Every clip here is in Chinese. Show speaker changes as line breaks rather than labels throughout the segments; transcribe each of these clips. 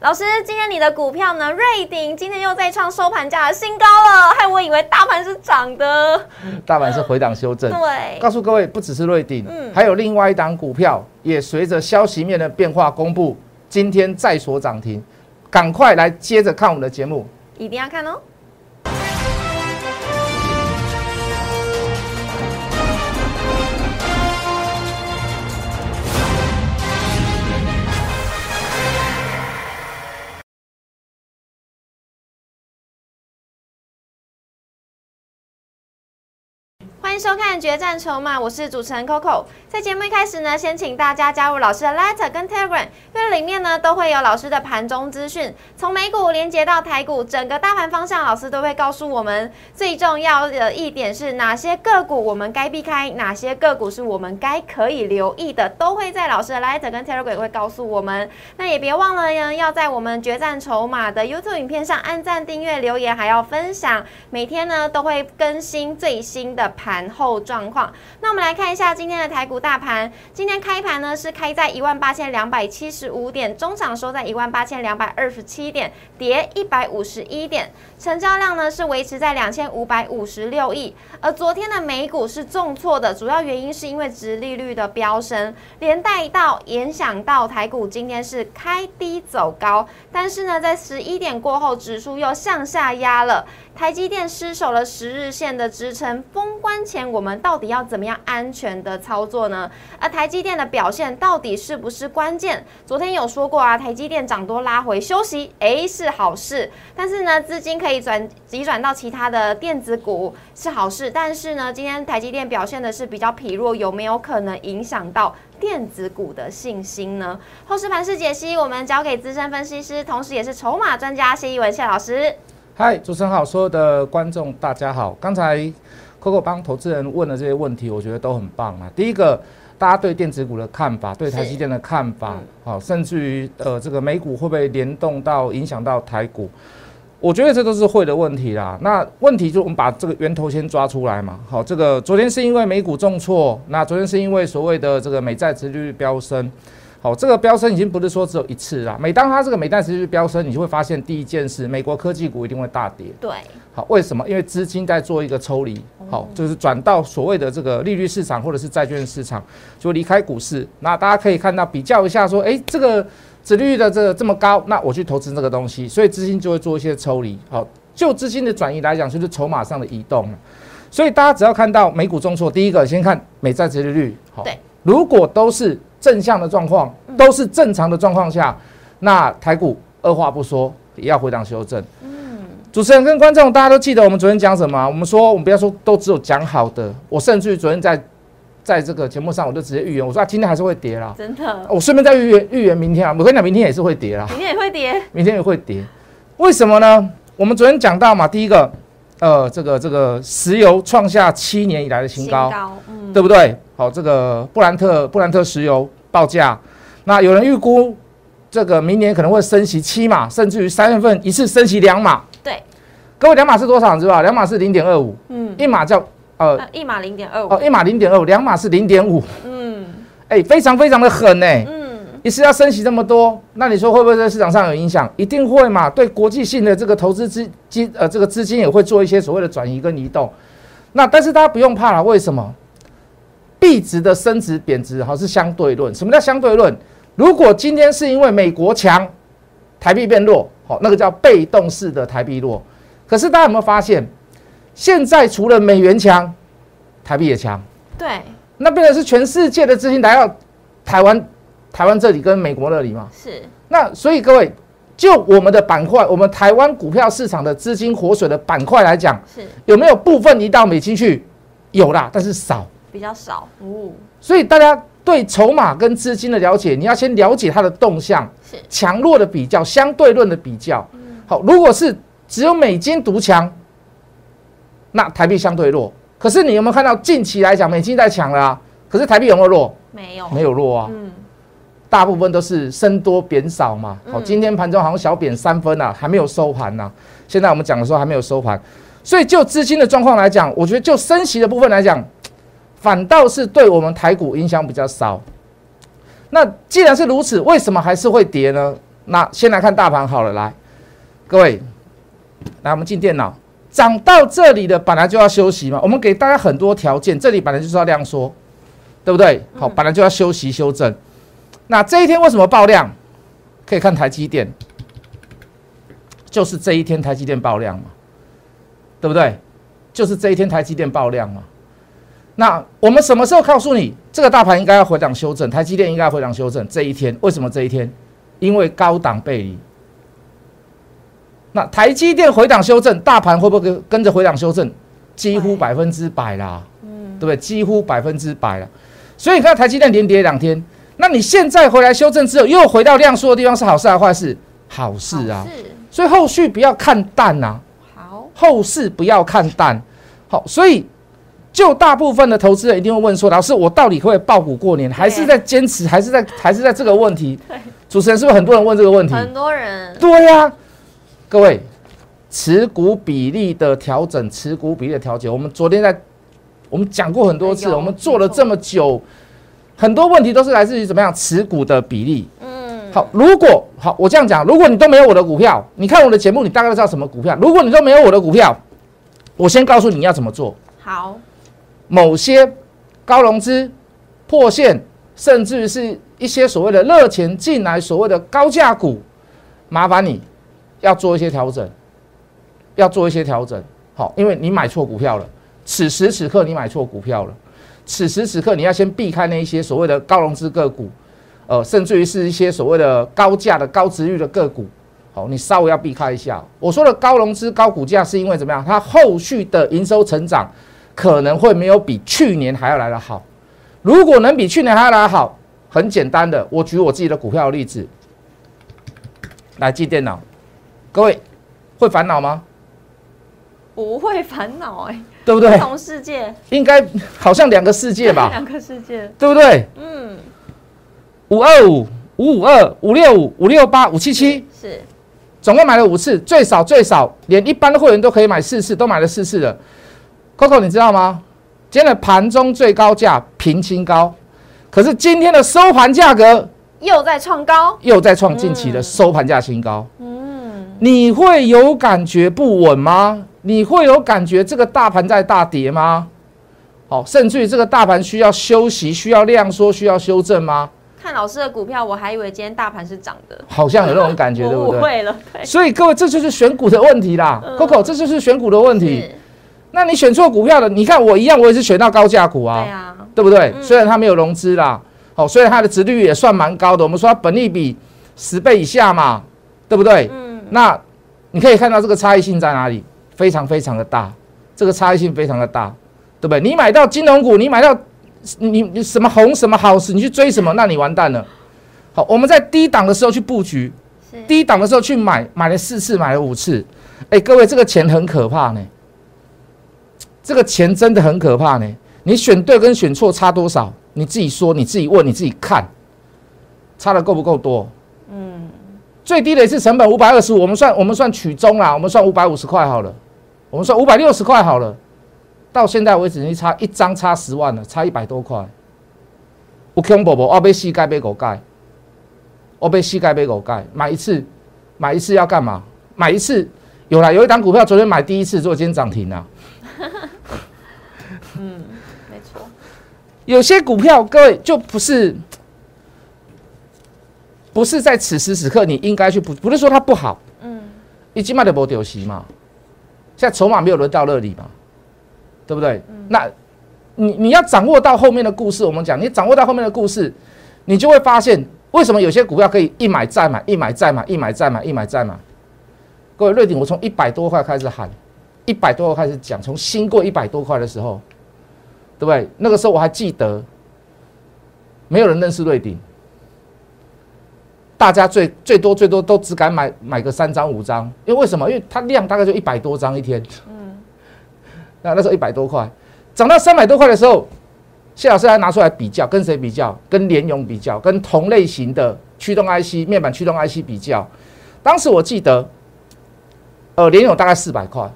老师，今天你的股票呢？瑞鼎今天又再创收盘价的新高了，害我以为大盘是涨的。
大盘是回档修正。
对，
告诉各位，不只是瑞鼎，嗯，还有另外一档股票也随着消息面的变化公布，今天再所涨停，赶快来接着看我们的节目，
一定要看哦。收看《决战筹码》，我是主持人 Coco。在节目一开始呢，先请大家加入老师的 Letter 跟 Telegram，因为里面呢都会有老师的盘中资讯，从美股连接到台股，整个大盘方向，老师都会告诉我们。最重要的一点是哪些个股我们该避开，哪些个股是我们该可以留意的，都会在老师的 Letter 跟 Telegram 会告诉我们。那也别忘了呢，要在我们《决战筹码》的 YouTube 影片上按赞、订阅、留言，还要分享。每天呢都会更新最新的盘。后状况，那我们来看一下今天的台股大盘。今天开盘呢是开在一万八千两百七十五点，中场收在一万八千两百二十七点，跌一百五十一点，成交量呢是维持在两千五百五十六亿。而昨天的美股是重挫的，主要原因是因为殖利率的飙升，连带到影响到台股今天是开低走高，但是呢在十一点过后，指数又向下压了。台积电失守了十日线的支撑，封关前我们到底要怎么样安全的操作呢？而台积电的表现到底是不是关键？昨天有说过啊，台积电涨多拉回休息，诶，是好事。但是呢，资金可以转急转到其他的电子股是好事。但是呢，今天台积电表现的是比较疲弱，有没有可能影响到电子股的信心呢？后市盘势解析，我们交给资深分析师，同时也是筹码专家谢一文谢老师。
嗨，主持人好，所有的观众大家好。刚才 Coco 帮投资人问的这些问题，我觉得都很棒啊。第一个，大家对电子股的看法，对台积电的看法，好，甚至于呃，这个美股会不会联动到影响到台股？我觉得这都是会的问题啦。那问题就我们把这个源头先抓出来嘛。好，这个昨天是因为美股重挫，那昨天是因为所谓的这个美债殖率飙升。好，这个飙升已经不是说只有一次啦。每当它这个美债持续飙升，你就会发现第一件事，美国科技股一定会大跌。
对，
好，为什么？因为资金在做一个抽离，好，就是转到所谓的这个利率市场或者是债券市场，就离开股市。那大家可以看到比较一下，说，哎，这个利率的这个这么高，那我去投资这个东西，所以资金就会做一些抽离。好，就资金的转移来讲，就是筹码上的移动所以大家只要看到美股重挫，第一个先看美债殖利率。
好，对，
如果都是。正向的状况都是正常的状况下，那台股二话不说也要回档修正。嗯，主持人跟观众大家都记得我们昨天讲什么？我们说我们不要说都只有讲好的，我甚至于昨天在在这个节目上我就直接预言，我说啊今天还是会跌啦。
真的，
我顺便再预言预言明天啊，我跟你讲明天也是会跌啦。
明天也会跌，
明天也会跌。为什么呢？我们昨天讲到嘛，第一个，呃，这个这个石油创下七年以来的新高，嗯，对不对？好，这个布兰特布兰特石油报价，那有人预估这个明年可能会升息七码，甚至于三月份一次升息两码。
对，
各位两码是多少？你知道两码是零点二五。嗯，一码叫
呃一码零点二五。
哦，一码零点二五，两码是零点五。嗯，哎，非常非常的狠呢。嗯，一次要升息这么多，那你说会不会在市场上有影响？一定会嘛。对国际性的这个投资资金呃这个资金也会做一些所谓的转移跟移动。那但是大家不用怕了，为什么？币值的升值贬值，好是相对论。什么叫相对论？如果今天是因为美国强，台币变弱，好，那个叫被动式的台币弱。可是大家有没有发现，现在除了美元强，台币也强。
对，
那变成是全世界的资金来到台湾，台湾这里跟美国那里嘛。
是。
那所以各位，就我们的板块，我们台湾股票市场的资金活水的板块来讲，
是
有没有部分移到美金去？有啦，但是少。
比较少哦，
所以大家对筹码跟资金的了解，你要先了解它的动向，
是
强弱的比较，相对论的比较。好，如果是只有美金独强，那台币相对弱。可是你有没有看到近期来讲，美金在强了啊？可是台币有没有弱？
没有，
没有弱啊。嗯，大部分都是升多贬少嘛。好，今天盘中好像小贬三分啊，还没有收盘呢。现在我们讲的时候还没有收盘，所以就资金的状况来讲，我觉得就升息的部分来讲。反倒是对我们台股影响比较少。那既然是如此，为什么还是会跌呢？那先来看大盘好了，来，各位，来我们进电脑，涨到这里的本来就要休息嘛，我们给大家很多条件，这里本来就是要量缩，对不对？好，本来就要休息修正。那这一天为什么爆量？可以看台积电，就是这一天台积电爆量嘛，对不对？就是这一天台积电爆量嘛。那我们什么时候告诉你这个大盘应该要回档修正，台积电应该回档修正？这一天为什么这一天？因为高档背离。那台积电回档修正，大盘会不会跟跟着回档修正？几乎百分之百啦，嗯，对不对？几乎百分之百啦。所以你看台积电连跌两天。那你现在回来修正之后，又回到量缩的地方，是好事还是坏事？好事啊！所以后续不要看淡呐。
好，
后市不要看淡。好，所以就大部分的投资人一定会问说：老师，我到底会不会爆股过年？还是在坚持？还是在？还是在这个问题？主持人是不是很多人问这个问题？
很多人。
对呀，各位，持股比例的调整，持股比例的调节，我们昨天在我们讲过很多次，我们做了这么久。很多问题都是来自于怎么样持股的比例。嗯，好，如果好，我这样讲，如果你都没有我的股票，你看我的节目，你大概知道什么股票。如果你都没有我的股票，我先告诉你要怎么做。
好，
某些高融资破线，甚至是一些所谓的热钱进来，所谓的高价股，麻烦你要做一些调整，要做一些调整。好，因为你买错股票了，此时此刻你买错股票了。此时此刻，你要先避开那一些所谓的高融资个股，呃，甚至于是一些所谓的高价的高值率的个股，好，你稍微要避开一下。我说的高融资高股价，是因为怎么样？它后续的营收成长可能会没有比去年还要来得好。如果能比去年还要来得好，很简单的，我举我自己的股票例子来记电脑。各位会烦恼吗？
不会烦恼哎。
对不对？
不同世界
应该好像两个世界吧？
两个世界，
对不对？嗯，五二五五五二五六五五六八五七七
是，
总共买了五次，最少最少连一般的会员都可以买四次，都买了四次了。Coco，你知道吗？今天的盘中最高价平新高，可是今天的收盘价格
又在创高，
又在创近期的收盘价新高。嗯，你会有感觉不稳吗？你会有感觉这个大盘在大跌吗？好，甚至于这个大盘需要休息、需要量缩、需要修正吗？
看老师的股票，我还以为今天大盘是涨的，
好像有那种感觉，对不对？
会了，
所以各位，这就是选股的问题啦，Coco，这就是选股的问题。那你选错股票了，你看我一样，我也是选到高价股啊，
对啊，
对不对？虽然它没有融资啦，好，虽然它的值率也算蛮高的，我们说它本利比十倍以下嘛，对不对？嗯，那你可以看到这个差异性在哪里？非常非常的大，这个差异性非常的大，对不对？你买到金融股，你买到你你什么红什么好事，你去追什么，那你完蛋了。好，我们在低档的时候去布局，低档的时候去买，买了四次，买了五次。哎，各位，这个钱很可怕呢，这个钱真的很可怕呢。你选对跟选错差多少？你自己说，你自己问，你自己看，差的够不够多？嗯。最低的一次成本五百二十五，我们算我们算取中啦，我们算五百五十块好了，我们算五百六十块好了。到现在为止，你差一张差十万了，差一百多块。我恐怖不？我被膝盖被狗盖，我被膝盖被狗盖。买一次，买一次要干嘛？买一次有了，有一档股票昨天买第一次，做今天涨停了。
嗯，没错。
有些股票各位就不是。不是在此时此刻你应该去不不是说它不好，嗯，一起码的不丢席嘛，现在筹码没有轮到那里嘛，对不对？那你你要掌握到后面的故事，我们讲你掌握到后面的故事，你就会发现为什么有些股票可以一买再买，一买再买，一买再买，一买再买。各位瑞鼎，我从一百多块开始喊，一百多块开始讲，从新过一百多块的时候，对不对？那个时候我还记得，没有人认识瑞鼎。大家最最多最多都只敢买买个三张五张，因为为什么？因为它量大概就一百多张一天。嗯。那那时候一百多块，涨到三百多块的时候，谢老师还拿出来比较，跟谁比较？跟联咏比较，跟同类型的驱动 IC 面板驱动 IC 比较。当时我记得，呃，联咏大概四百块，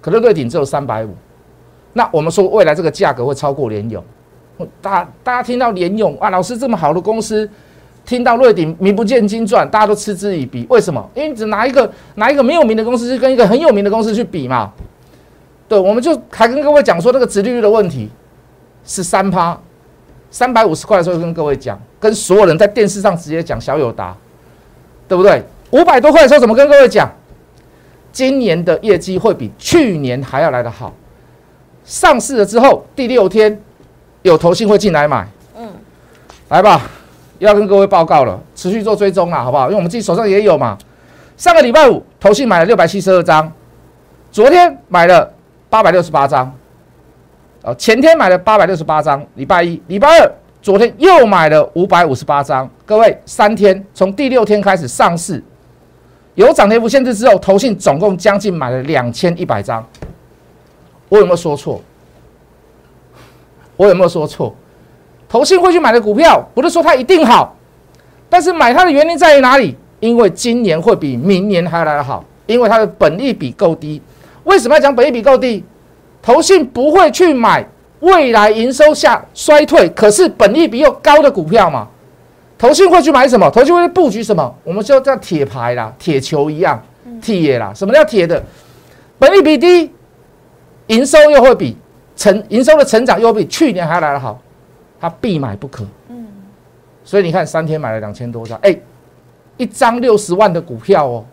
可能瑞鼎只有三百五。那我们说未来这个价格会超过联咏。大大家听到联咏啊，老师这么好的公司。听到瑞鼎名不见经传，大家都嗤之以鼻。为什么？因为只拿一个拿一个没有名的公司去跟一个很有名的公司去比嘛。对，我们就还跟各位讲说那个殖利率的问题是三趴，三百五十块的时候跟各位讲，跟所有人在电视上直接讲小友达，对不对？五百多块的时候怎么跟各位讲？今年的业绩会比去年还要来得好。上市了之后第六天，有投信会进来买，嗯，来吧，要跟各位报告了，持续做追踪啦，好不好？因为我们自己手上也有嘛。上个礼拜五，投信买了六百七十二张，昨天买了八百六十八张，哦，前天买了八百六十八张，礼拜一、礼拜二，昨天又买了五百五十八张。各位，三天从第六天开始上市，有涨跌幅限制之后，投信总共将近买了两千一百张。我有没有说错？我有没有说错？投信会去买的股票，不是说它一定好，但是买它的原因在于哪里？因为今年会比明年还要来得好，因为它的本益比够低。为什么要讲本益比够低？投信不会去买未来营收下衰退，可是本益比又高的股票嘛？投信会去买什么？投信会布局什么？我们就叫铁牌啦，铁球一样，铁啦。什么叫铁的？本益比低。营收又会比成营收的成长又比去年还要来得好，他必买不可。嗯，所以你看三天买了两千多张，哎，一张六十万的股票哦，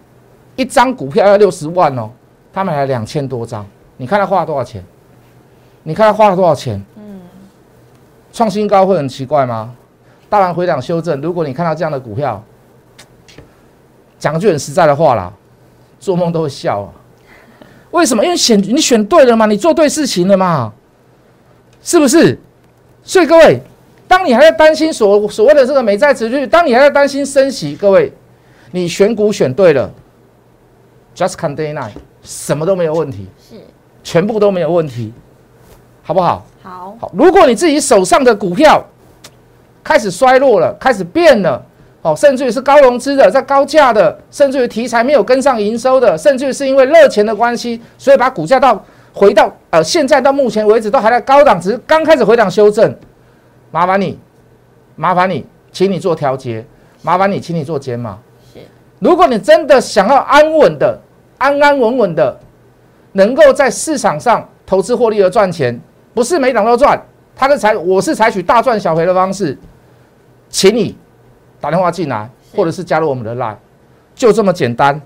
一张股票要六十万哦，他买了两千多张，你看他花了多少钱？你看他花了多少钱？嗯，创新高会很奇怪吗？大盘回档修正，如果你看到这样的股票，讲句很实在的话啦，做梦都会笑啊。为什么？因为选你选对了嘛，你做对事情了嘛，是不是？所以各位，当你还在担心所所谓的这个美债持续，当你还在担心升息，各位，你选股选对了，just can day night，什么都没有问题，是，全部都没有问题，好不好？
好，
好。如果你自己手上的股票开始衰落了，开始变了。哦，甚至于是高融资的，在高价的，甚至于题材没有跟上营收的，甚至于是因为热钱的关系，所以把股价到回到呃现在到目前为止都还在高档，只是刚开始回档修正。麻烦你，麻烦你，请你做调节，麻烦你，请你做减码。是，如果你真的想要安稳的、安安稳稳的，能够在市场上投资获利而赚钱，不是每档都赚，他的采我是采取大赚小赔的方式，请你。打电话进来，或者是加入我们的 line，就这么简单。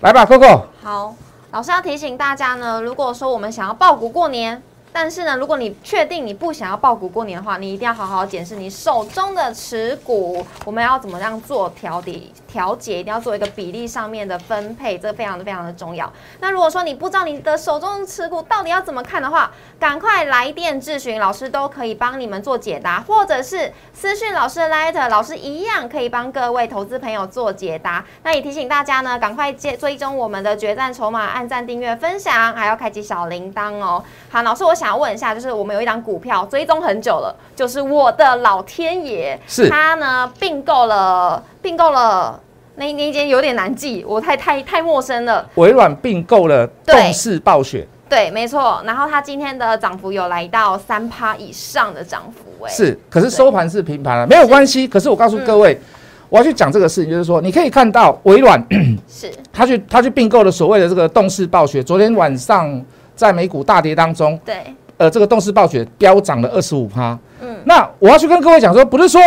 来吧，Coco。
好，老师要提醒大家呢，如果说我们想要爆股过年。但是呢，如果你确定你不想要爆股过年的话，你一定要好好检视你手中的持股，我们要怎么样做调底调节，一定要做一个比例上面的分配，这个非常的非常的重要。那如果说你不知道你的手中的持股到底要怎么看的话，赶快来电咨询老师，都可以帮你们做解答，或者是私讯老师的 letter，老师一样可以帮各位投资朋友做解答。那也提醒大家呢，赶快接追踪我们的决战筹码，按赞、订阅、分享，还要开启小铃铛哦。好，老师，我想。想问一下，就是我们有一张股票追踪很久了，就是我的老天爷，
是
他呢并购了，并购了那那间有点难记，我太太太陌生了。
微软并购了动视暴雪，
对，没错。然后它今天的涨幅有来到三趴以上的涨幅，哎，
是，可是收盘是平盘了，没有关系。可是我告诉各位，我要去讲这个事情，就是说你可以看到微软
是
他去他去并购了所谓的这个动视暴雪，昨天晚上。在美股大跌当中，
对，
呃，这个动视暴雪飙涨了二十五趴。嗯，那我要去跟各位讲说，不是说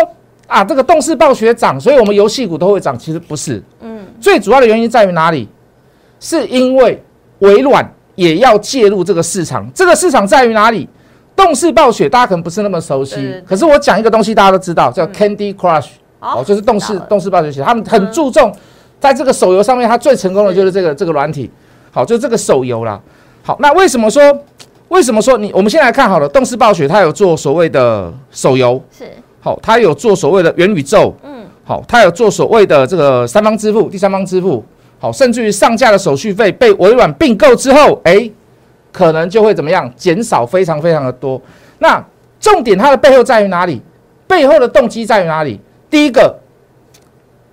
啊，这个动视暴雪涨，所以我们游戏股都会涨，其实不是。嗯，最主要的原因在于哪里？是因为微软也要介入这个市场。这个市场在于哪里？动视暴雪大家可能不是那么熟悉，可是我讲一个东西，大家都知道，叫 Candy Crush，哦，就是动视动视暴雪，他们很注重在这个手游上面，它最成功的就是这个这个软体，好，就这个手游啦。好，那为什么说？为什么说你？我们先来看好了，动视暴雪它有做所谓的手游，
是
好，它有做所谓的元宇宙，嗯，好，它有做所谓的这个三方支付、第三方支付，好，甚至于上架的手续费被微软并购之后，哎，可能就会怎么样？减少非常非常的多。那重点它的背后在于哪里？背后的动机在于哪里？第一个，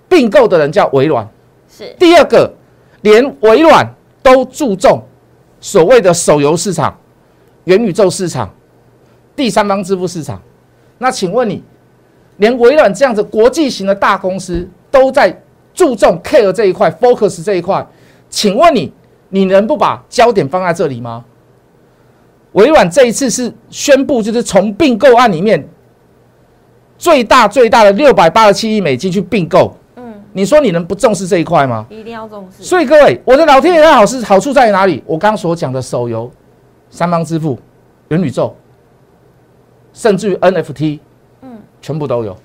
并购的人叫微软，
是
第二个，连微软。都注重所谓的手游市场、元宇宙市场、第三方支付市场。那请问你，连微软这样子国际型的大公司都在注重 care 这一块，focus 这一块，请问你，你能不把焦点放在这里吗？微软这一次是宣布，就是从并购案里面最大最大的六百八十七亿美金去并购。嗯，你说你能不重视这一块吗？
一定要重视。
所以各位，我的老天爷，的好是好处在于哪里？我刚刚所讲的手游、三方支付、元宇宙，甚至于 NFT，嗯，全部都有，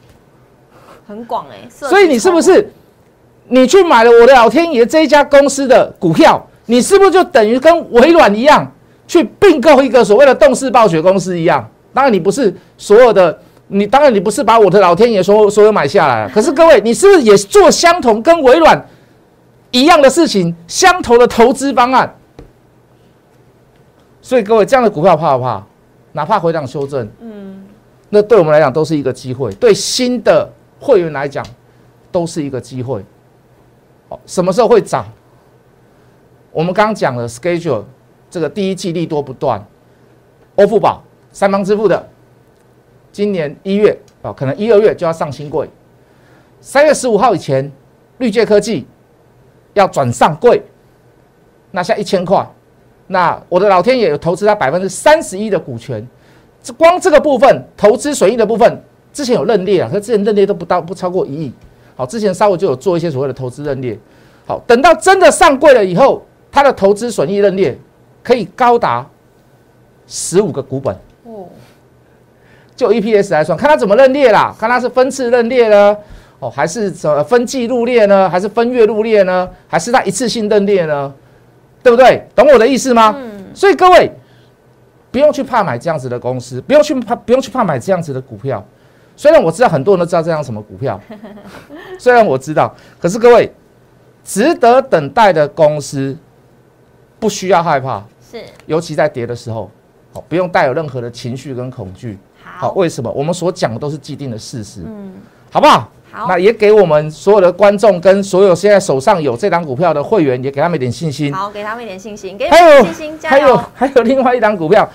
很广哎。
所以你是不是你去买了我的老天爷这一家公司的股票？你是不是就等于跟微软一样？去并购一个所谓的动视暴雪公司一样，当然你不是所有的，你当然你不是把我的老天爷所所有买下来。可是各位，你是不是也做相同跟微软一样的事情，相同的投资方案？所以各位，这样的股票怕不怕？哪怕回档修正，嗯，那对我们来讲都是一个机会，对新的会员来讲都是一个机会。好，什么时候会涨？我们刚讲了 schedule。这个第一季利多不断，欧付宝三方支付的，今年一月啊，可能一二月就要上新柜，三月十五号以前，绿界科技要转上柜，拿下一千块，那我的老天爷有投资他百分之三十一的股权，这光这个部分投资损益的部分，之前有认列啊，他之前认列都不到不超过一亿，好，之前稍微就有做一些所谓的投资认列，好，等到真的上柜了以后，他的投资损益认列。可以高达十五个股本，就 EPS 来算，看它怎么认列啦，看它是分次认列呢，哦，还是什么分季入列呢，还是分月入列呢，还是它一次性认列呢？对不对？懂我的意思吗？嗯。所以各位不用去怕买这样子的公司，不用去怕，不用去怕买这样子的股票。虽然我知道很多人都知道这样什么股票，虽然我知道，可是各位值得等待的公司。不需要害怕，
是，
尤其在跌的时候，哦，不用带有任何的情绪跟恐惧。好，为什么？我们所讲的都是既定的事实，嗯，好不好？
好，
那也给我们所有的观众跟所有现在手上有这档股票的会员，也给他们一点信心。
好，给他们一点信心，给他们信心，
还有还有另外一档股票，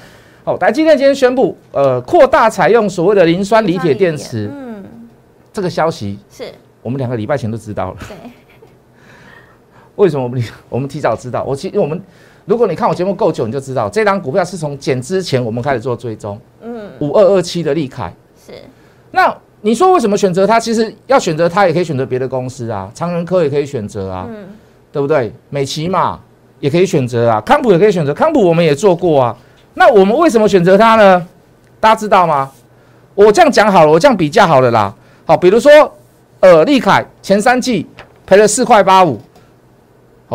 好，台积电今天宣布，呃，扩大采用所谓的磷酸锂铁电池，嗯，这个消息
是
我们两个礼拜前都知道了，
对。
为什么我们我们提早知道？我其实我们如果你看我节目够久，你就知道这张股票是从减之前我们开始做追踪。嗯，五二二七的利凯
是。
那你说为什么选择它？其实要选择它，也可以选择别的公司啊，长仁科也可以选择啊，嗯，对不对？美琪嘛也可以选择啊，康普也可以选择，康普我们也做过啊。那我们为什么选择它呢？大家知道吗？我这样讲好了，我这样比较好了啦。好，比如说呃，利凯前三季赔了四块八五。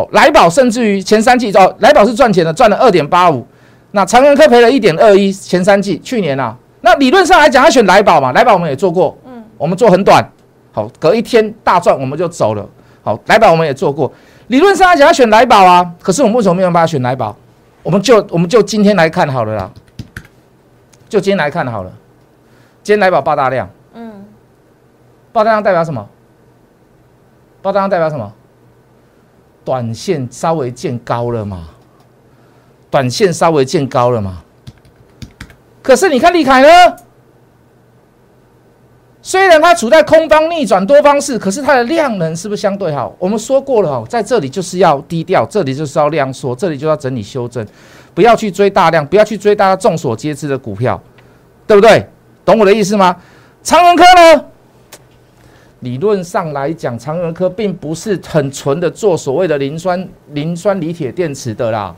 好，来宝甚至于前三季哦，来宝是赚钱的，赚了二点八五。那长仁科赔了一点二一，前三季去年啊，那理论上来讲，他选来宝嘛，来宝我们也做过，嗯，我们做很短，好，隔一天大赚我们就走了。好，来宝我们也做过，理论上来讲要选来宝啊，可是我们为什么没有办法选来宝？我们就我们就今天来看好了啦，就今天来看好了，今天来宝爆大量，嗯，爆大量代表什么？爆大量代表什么？短线稍微见高了嘛？短线稍微见高了嘛？可是你看利凯呢？虽然它处在空方逆转多方式，可是它的量能是不是相对好？我们说过了哈，在这里就是要低调，这里就是要量缩，这里就要整理修正，不要去追大量，不要去追大家众所皆知的股票，对不对？懂我的意思吗？长荣科呢？理论上来讲，长源科并不是很纯的做所谓的磷酸磷酸锂铁电池的啦。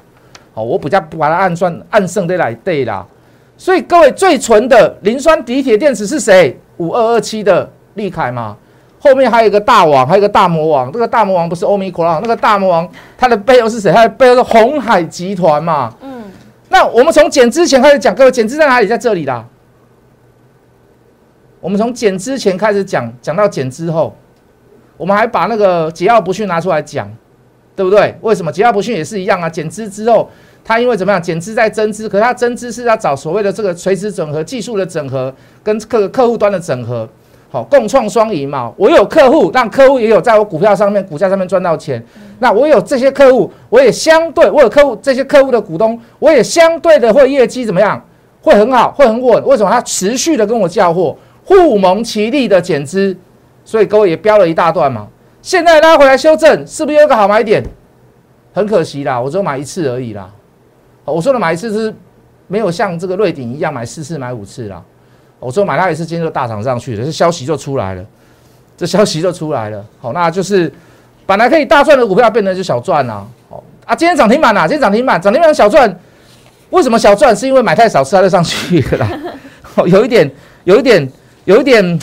好，我比较把它按算按胜的来对啦。所以各位最纯的磷酸锂铁电池是谁？五二二七的利凯嘛。后面还有一个大王，还有一个大魔王。这个大魔王不是欧米克朗，那个大魔王他的背后是谁？他的背后是红海集团嘛。嗯。那我们从减资前开始讲，各位减资在哪里？在这里啦。我们从减之前开始讲，讲到减之后，我们还把那个桀骜不驯拿出来讲，对不对？为什么桀骜不驯也是一样啊？减资之后，它因为怎么样？减资在增资，可是它增资是要找所谓的这个垂直整合、技术的整合跟客客户端的整合，好，共创双赢嘛。我有客户，让客户也有在我股票上面、股价上面赚到钱。那我有这些客户，我也相对我有客户，这些客户的股东，我也相对的会业绩怎么样？会很好，会很稳。为什么？他持续的跟我交货。不蒙其利的减资，所以各位也标了一大段嘛。现在拉回来修正，是不是有个好买点？很可惜啦，我只有买一次而已啦。我说的买一次是没有像这个瑞鼎一样买四次、买五次啦。我说买它一次，今天就大涨上去了，这消息就出来了，这消息就出来了。好，那就是本来可以大赚的股票，变成就小赚啦。好啊，今天涨停板啦，今天涨停板，涨停板小赚。为什么小赚？是因为买太少，吃它就上去了啦。哦，有一点，有一点，有一点，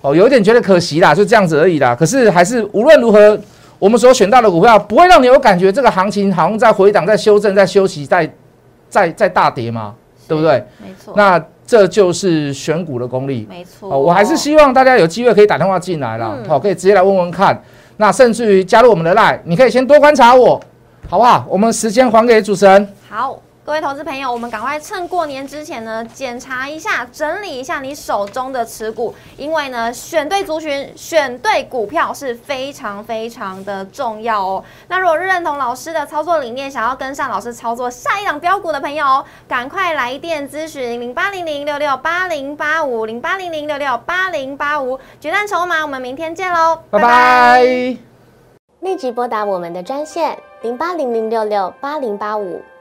哦，有一点觉得可惜啦，就这样子而已啦。可是还是无论如何，我们所选到的股票不会让你有感觉，这个行情好像在回档、在修正、在休息、在在在大跌吗？对不对？
没错。
那这就是选股的功力。
没错。
哦，我还是希望大家有机会可以打电话进来了，好，可以直接来问问看。那甚至于加入我们的 line，你可以先多观察我，好不好？我们时间还给主持人。
好。各位投资朋友，我们赶快趁过年之前呢，检查一下、整理一下你手中的持股，因为呢，选对族群、选对股票是非常非常的重要哦。那如果认同老师的操作理念，想要跟上老师操作下一档标股的朋友，赶快来电咨询零八零零六六八零八五零八零零六六八零八五决战筹码，我们明天见喽，
拜拜！
立即拨打我们的专线零八零零六六八零八五。